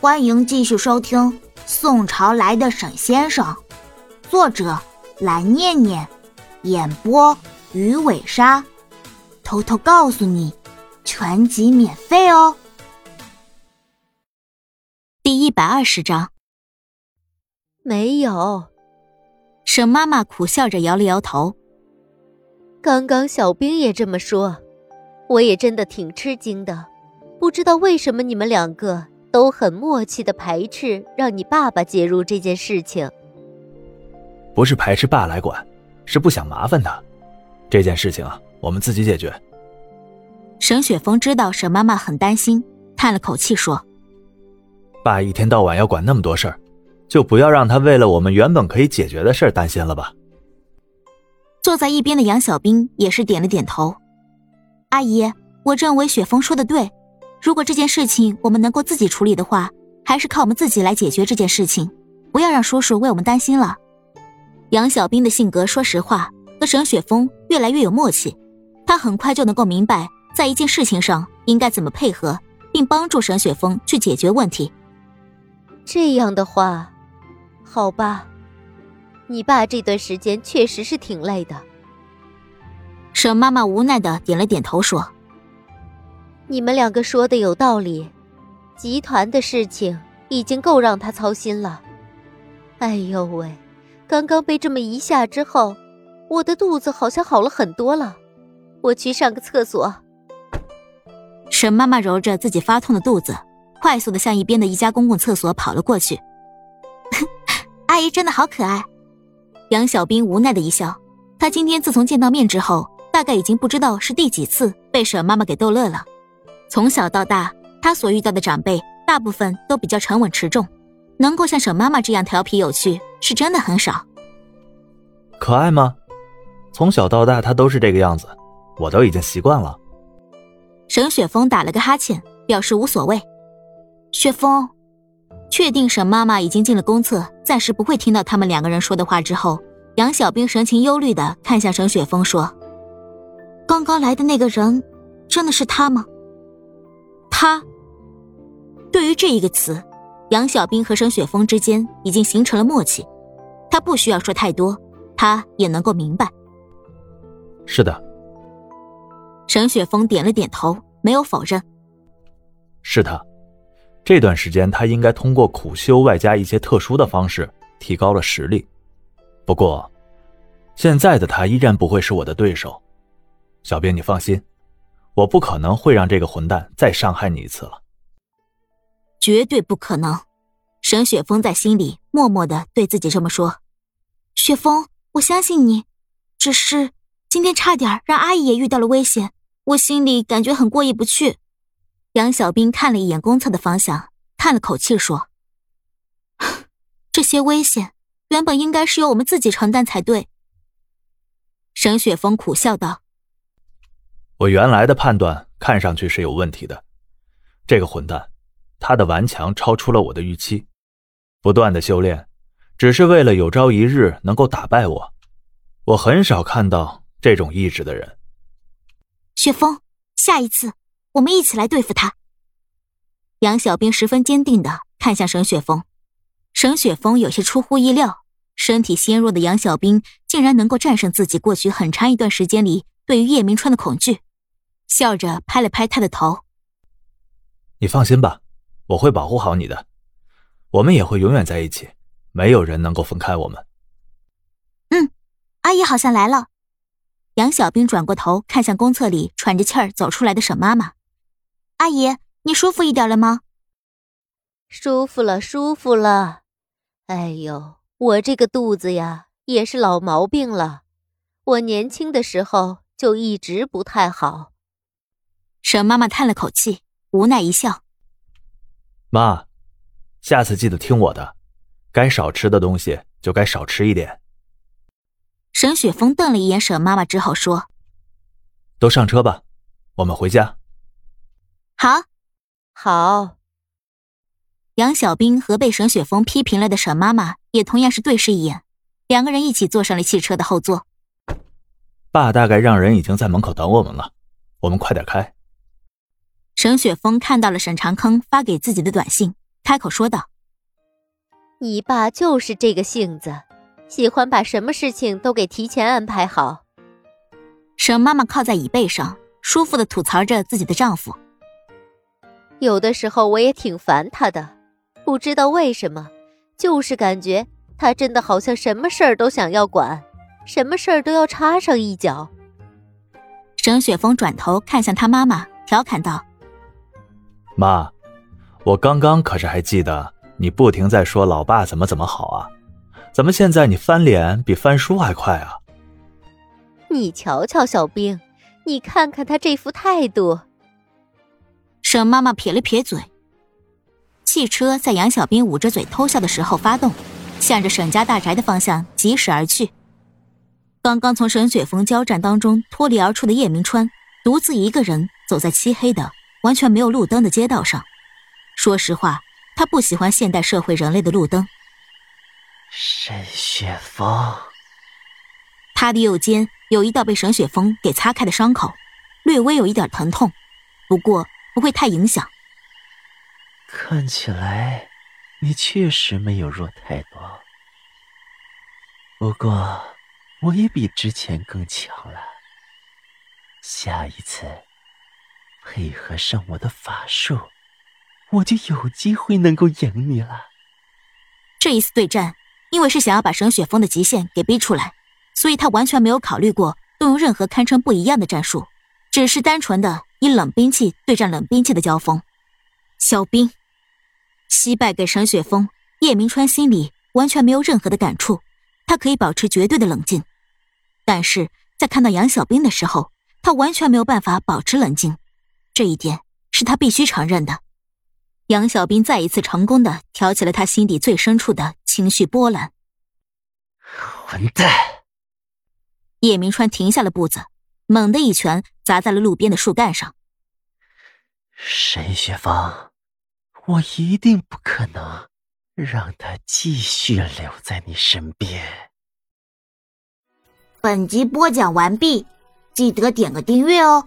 欢迎继续收听《宋朝来的沈先生》，作者蓝念念，演播鱼尾鲨。偷偷告诉你，全集免费哦。第一百二十章，没有。沈妈妈苦笑着摇了摇头。刚刚小兵也这么说，我也真的挺吃惊的，不知道为什么你们两个。都很默契的排斥让你爸爸介入这件事情，不是排斥爸来管，是不想麻烦他。这件事情啊，我们自己解决。沈雪峰知道沈妈妈很担心，叹了口气说：“爸一天到晚要管那么多事儿，就不要让他为了我们原本可以解决的事儿担心了吧。”坐在一边的杨小兵也是点了点头：“阿姨，我认为雪峰说的对。”如果这件事情我们能够自己处理的话，还是靠我们自己来解决这件事情，不要让叔叔为我们担心了。杨小兵的性格，说实话，和沈雪峰越来越有默契，他很快就能够明白，在一件事情上应该怎么配合，并帮助沈雪峰去解决问题。这样的话，好吧，你爸这段时间确实是挺累的。沈妈妈无奈的点了点头，说。你们两个说的有道理，集团的事情已经够让他操心了。哎呦喂，刚刚被这么一下之后，我的肚子好像好了很多了。我去上个厕所。沈妈妈揉着自己发痛的肚子，快速的向一边的一家公共厕所跑了过去。阿姨真的好可爱。杨小兵无奈的一笑，他今天自从见到面之后，大概已经不知道是第几次被沈妈妈给逗乐了。从小到大，他所遇到的长辈大部分都比较沉稳持重，能够像沈妈妈这样调皮有趣，是真的很少。可爱吗？从小到大他都是这个样子，我都已经习惯了。沈雪峰打了个哈欠，表示无所谓。雪峰，确定沈妈妈已经进了公厕，暂时不会听到他们两个人说的话之后，杨小兵神情忧虑的看向沈雪峰说：“刚刚来的那个人，真的是他吗？”他对于这一个词，杨小兵和沈雪峰之间已经形成了默契，他不需要说太多，他也能够明白。是的，沈雪峰点了点头，没有否认。是他，这段时间他应该通过苦修外加一些特殊的方式提高了实力，不过，现在的他依然不会是我的对手。小兵，你放心。我不可能会让这个混蛋再伤害你一次了，绝对不可能。沈雪峰在心里默默的对自己这么说：“雪峰，我相信你，只是今天差点让阿姨也遇到了危险，我心里感觉很过意不去。”杨小兵看了一眼公厕的方向，叹了口气说：“这些危险原本应该是由我们自己承担才对。”沈雪峰苦笑道。我原来的判断看上去是有问题的，这个混蛋，他的顽强超出了我的预期，不断的修炼，只是为了有朝一日能够打败我。我很少看到这种意志的人。雪峰，下一次我们一起来对付他。杨小兵十分坚定的看向沈雪峰，沈雪峰有些出乎意料，身体纤弱的杨小兵竟然能够战胜自己过去很长一段时间里对于叶明川的恐惧。笑着拍了拍他的头。你放心吧，我会保护好你的，我们也会永远在一起，没有人能够分开我们。嗯，阿姨好像来了。杨小兵转过头看向公厕里喘着气儿走出来的沈妈妈。阿姨，你舒服一点了吗？舒服了，舒服了。哎呦，我这个肚子呀，也是老毛病了。我年轻的时候就一直不太好。沈妈妈叹了口气，无奈一笑：“妈，下次记得听我的，该少吃的东西就该少吃一点。”沈雪峰瞪了一眼沈妈妈只好说：“都上车吧，我们回家。”“好，好。”杨小兵和被沈雪峰批评了的沈妈妈也同样是对视一眼，两个人一起坐上了汽车的后座。爸大概让人已经在门口等我们了，我们快点开。沈雪峰看到了沈长坑发给自己的短信，开口说道：“你爸就是这个性子，喜欢把什么事情都给提前安排好。”沈妈妈靠在椅背上，舒服的吐槽着自己的丈夫。有的时候我也挺烦他的，不知道为什么，就是感觉他真的好像什么事儿都想要管，什么事儿都要插上一脚。沈雪峰转头看向他妈妈，调侃道：“妈，我刚刚可是还记得你不停在说老爸怎么怎么好啊，怎么现在你翻脸比翻书还快啊？”你瞧瞧，小兵，你看看他这副态度。沈妈妈撇了撇嘴。汽车在杨小兵捂着嘴偷笑的时候发动，向着沈家大宅的方向疾驶而去。刚刚从沈雪峰交战当中脱离而出的叶明川，独自一个人走在漆黑的、完全没有路灯的街道上。说实话，他不喜欢现代社会人类的路灯。沈雪峰，他的右肩有一道被沈雪峰给擦开的伤口，略微有一点疼痛，不过。不会太影响。看起来，你确实没有弱太多。不过，我也比之前更强了。下一次，配合上我的法术，我就有机会能够赢你了。这一次对战，因为是想要把沈雪峰的极限给逼出来，所以他完全没有考虑过动用任何堪称不一样的战术，只是单纯的。以冷兵器对战冷兵器的交锋，小兵惜败给沈雪峰，叶明川心里完全没有任何的感触，他可以保持绝对的冷静，但是在看到杨小兵的时候，他完全没有办法保持冷静，这一点是他必须承认的。杨小兵再一次成功的挑起了他心底最深处的情绪波澜。混蛋！叶明川停下了步子。猛地一拳砸在了路边的树干上。沈雪芳，我一定不可能让他继续留在你身边。本集播讲完毕，记得点个订阅哦。